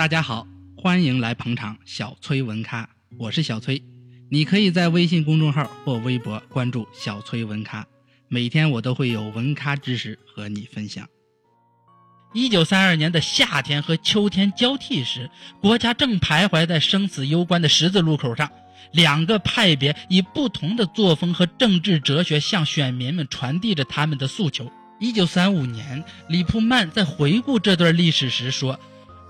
大家好，欢迎来捧场小崔文咖，我是小崔。你可以在微信公众号或微博关注小崔文咖，每天我都会有文咖知识和你分享。一九三二年的夏天和秋天交替时，国家正徘徊在生死攸关的十字路口上，两个派别以不同的作风和政治哲学向选民们传递着他们的诉求。一九三五年，李普曼在回顾这段历史时说。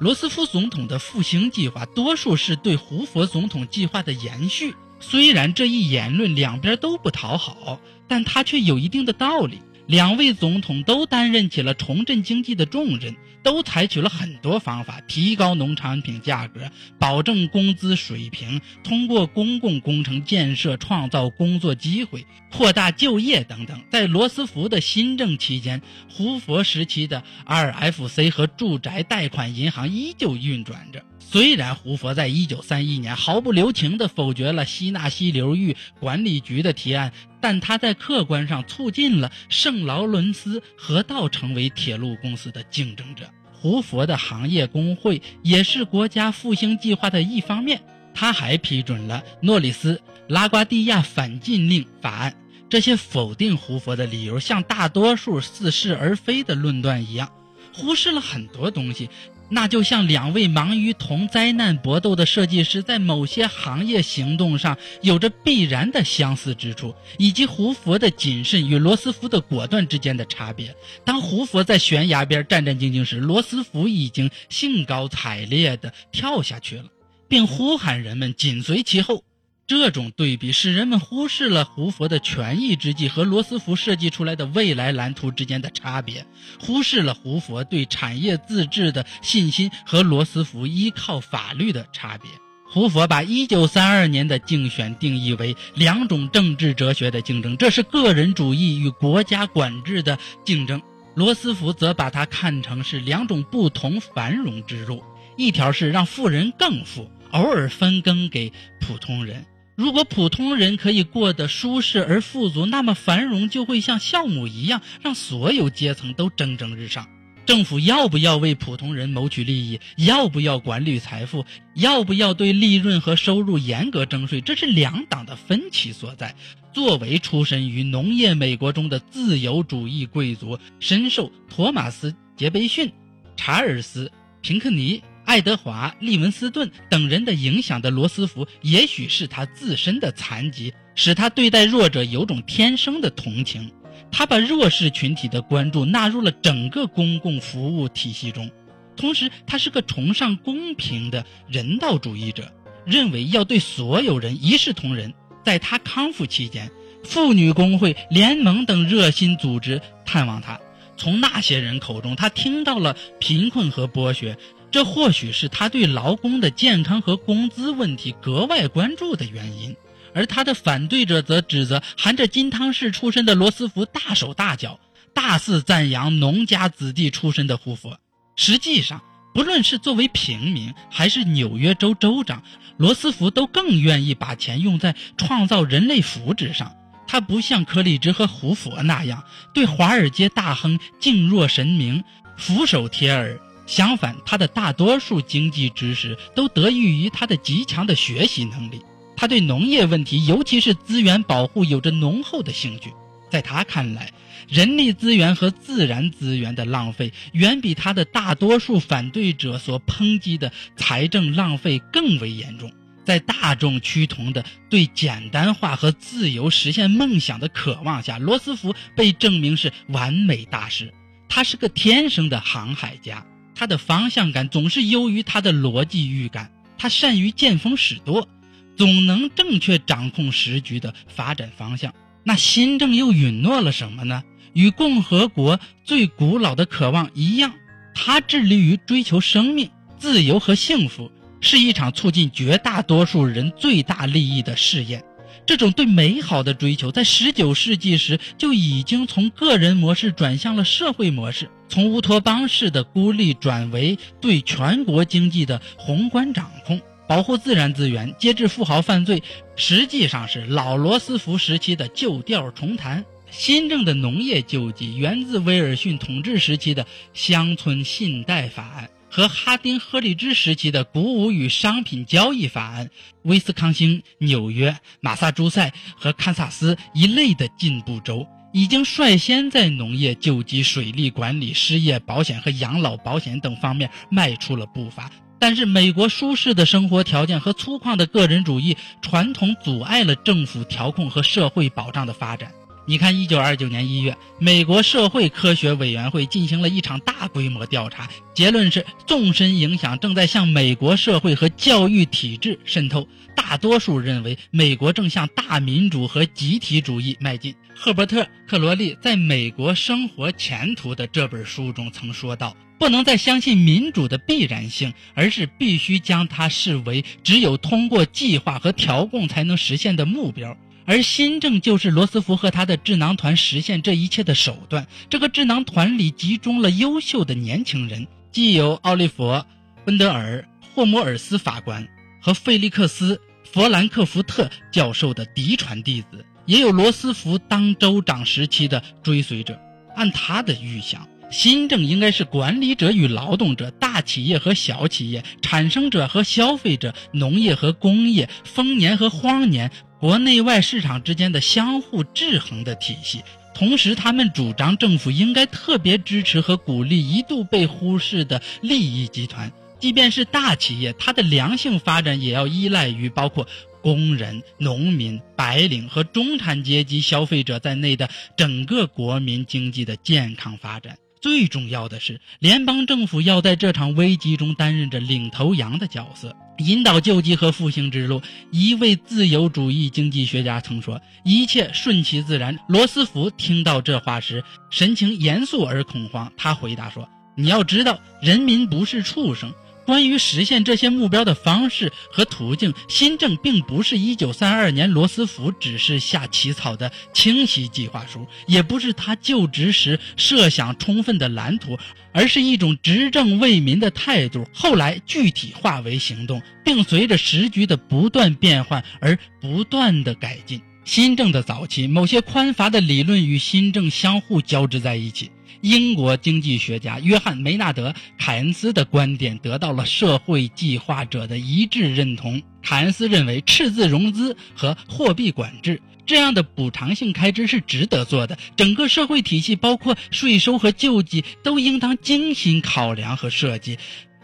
罗斯福总统的复兴计划，多数是对胡佛总统计划的延续。虽然这一言论两边都不讨好，但他却有一定的道理。两位总统都担任起了重振经济的重任，都采取了很多方法提高农产品价格，保证工资水平，通过公共工程建设创造工作机会，扩大就业等等。在罗斯福的新政期间，胡佛时期的 RFC 和住宅贷款银行依旧运转着。虽然胡佛在一九三一年毫不留情地否决了西纳西流域管理局的提案，但他在客观上促进了圣劳伦斯河道成为铁路公司的竞争者。胡佛的行业工会也是国家复兴计划的一方面。他还批准了诺里斯拉瓜蒂亚反禁令法案。这些否定胡佛的理由，像大多数似是而非的论断一样，忽视了很多东西。那就像两位忙于同灾难搏斗的设计师，在某些行业行动上有着必然的相似之处，以及胡佛的谨慎与罗斯福的果断之间的差别。当胡佛在悬崖边战战兢兢时，罗斯福已经兴高采烈地跳下去了，并呼喊人们紧随其后。这种对比使人们忽视了胡佛的权宜之计和罗斯福设计出来的未来蓝图之间的差别，忽视了胡佛对产业自治的信心和罗斯福依靠法律的差别。胡佛把1932年的竞选定义为两种政治哲学的竞争，这是个人主义与国家管制的竞争；罗斯福则把它看成是两种不同繁荣之路，一条是让富人更富，偶尔分羹给普通人。如果普通人可以过得舒适而富足，那么繁荣就会像酵母一样，让所有阶层都蒸蒸日上。政府要不要为普通人谋取利益？要不要管理财富？要不要对利润和收入严格征税？这是两党的分歧所在。作为出身于农业美国中的自由主义贵族，深受托马斯·杰斐逊、查尔斯·平克尼。爱德华·利文斯顿等人的影响的罗斯福，也许是他自身的残疾，使他对待弱者有种天生的同情。他把弱势群体的关注纳入了整个公共服务体系中。同时，他是个崇尚公平的人道主义者，认为要对所有人一视同仁。在他康复期间，妇女工会、联盟等热心组织探望他，从那些人口中，他听到了贫困和剥削。这或许是他对劳工的健康和工资问题格外关注的原因，而他的反对者则指责含着金汤匙出身的罗斯福大手大脚，大肆赞扬农家子弟出身的胡佛。实际上，不论是作为平民，还是纽约州州长，罗斯福都更愿意把钱用在创造人类福祉上。他不像柯立芝和胡佛那样对华尔街大亨敬若神明，俯首帖耳。相反，他的大多数经济知识都得益于他的极强的学习能力。他对农业问题，尤其是资源保护，有着浓厚的兴趣。在他看来，人力资源和自然资源的浪费，远比他的大多数反对者所抨击的财政浪费更为严重。在大众趋同的对简单化和自由实现梦想的渴望下，罗斯福被证明是完美大师。他是个天生的航海家。他的方向感总是优于他的逻辑预感，他善于见风使舵，总能正确掌控时局的发展方向。那新政又允诺了什么呢？与共和国最古老的渴望一样，他致力于追求生命、自由和幸福，是一场促进绝大多数人最大利益的试验。这种对美好的追求，在十九世纪时就已经从个人模式转向了社会模式。从乌托邦式的孤立转为对全国经济的宏观掌控，保护自然资源，节制富豪犯罪，实际上是老罗斯福时期的旧调重弹。新政的农业救济源自威尔逊统治时期的乡村信贷法案，和哈丁·赫利兹时期的鼓舞与商品交易法案、威斯康星、纽约、马萨诸塞和堪萨斯一类的进步州，已经率先在农业、救济、水利管理、失业保险和养老保险等方面迈出了步伐。但是，美国舒适的生活条件和粗犷的个人主义传统阻碍了政府调控和社会保障的发展。你看，一九二九年一月，美国社会科学委员会进行了一场大规模调查，结论是纵深影响正在向美国社会和教育体制渗透。大多数认为，美国正向大民主和集体主义迈进。赫伯特·克罗利在《美国生活前途》的这本书中曾说道：“不能再相信民主的必然性，而是必须将它视为只有通过计划和调控才能实现的目标。”而新政就是罗斯福和他的智囊团实现这一切的手段。这个智囊团里集中了优秀的年轻人，既有奥利弗·温德尔、霍摩尔斯法官和费利克斯·弗兰克福特教授的嫡传弟子，也有罗斯福当州长时期的追随者。按他的预想，新政应该是管理者与劳动者、大企业和小企业、产生者和消费者、农业和工业、丰年和荒年。国内外市场之间的相互制衡的体系，同时他们主张政府应该特别支持和鼓励一度被忽视的利益集团，即便是大企业，它的良性发展也要依赖于包括工人、农民、白领和中产阶级消费者在内的整个国民经济的健康发展。最重要的是，联邦政府要在这场危机中担任着领头羊的角色，引导救济和复兴之路。一位自由主义经济学家曾说：“一切顺其自然。”罗斯福听到这话时，神情严肃而恐慌。他回答说：“你要知道，人民不是畜生。”关于实现这些目标的方式和途径，新政并不是一九三二年罗斯福指示下起草的清晰计划书，也不是他就职时设想充分的蓝图，而是一种执政为民的态度。后来具体化为行动，并随着时局的不断变换而不断的改进。新政的早期，某些宽乏的理论与新政相互交织在一起。英国经济学家约翰·梅纳德·凯恩斯的观点得到了社会计划者的一致认同。凯恩斯认为，赤字融资和货币管制这样的补偿性开支是值得做的。整个社会体系，包括税收和救济，都应当精心考量和设计。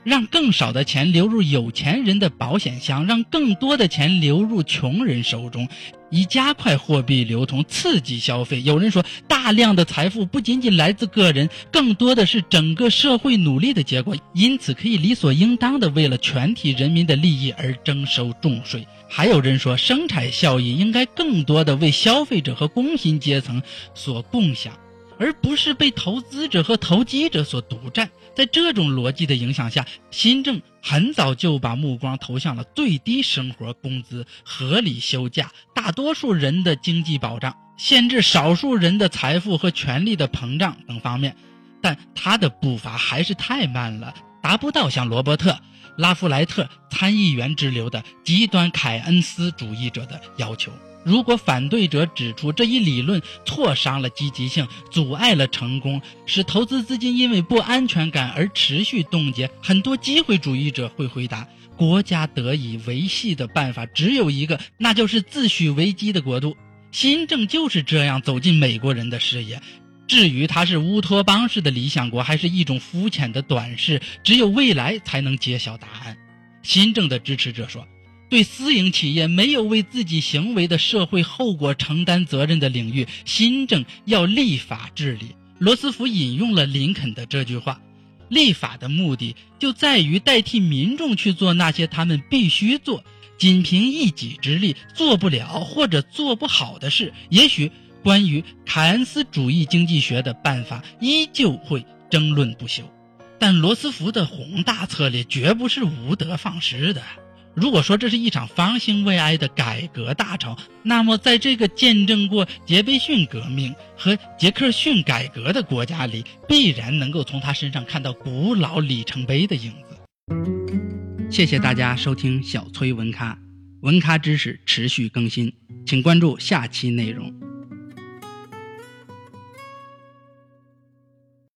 让更少的钱流入有钱人的保险箱，让更多的钱流入穷人手中，以加快货币流通，刺激消费。有人说，大量的财富不仅仅来自个人，更多的是整个社会努力的结果，因此可以理所应当的为了全体人民的利益而征收重税。还有人说，生产效益应该更多的为消费者和工薪阶层所共享。而不是被投资者和投机者所独占。在这种逻辑的影响下，新政很早就把目光投向了最低生活工资、合理休假、大多数人的经济保障、限制少数人的财富和权力的膨胀等方面。但他的步伐还是太慢了，达不到像罗伯特·拉夫莱特参议员之流的极端凯恩斯主义者的要求。如果反对者指出这一理论挫伤了积极性，阻碍了成功，使投资资金因为不安全感而持续冻结，很多机会主义者会回答：国家得以维系的办法只有一个，那就是自诩为基的国度。新政就是这样走进美国人的视野。至于它是乌托邦式的理想国，还是一种肤浅的短视，只有未来才能揭晓答案。新政的支持者说。对私营企业没有为自己行为的社会后果承担责任的领域，新政要立法治理。罗斯福引用了林肯的这句话：“立法的目的就在于代替民众去做那些他们必须做、仅凭一己之力做不了或者做不好的事。”也许关于凯恩斯主义经济学的办法依旧会争论不休，但罗斯福的宏大策略绝不是无德放矢的。如果说这是一场方兴未艾的改革大潮，那么在这个见证过杰斐逊革命和杰克逊改革的国家里，必然能够从他身上看到古老里程碑的影子。谢谢大家收听小崔文咖，文咖知识持续更新，请关注下期内容。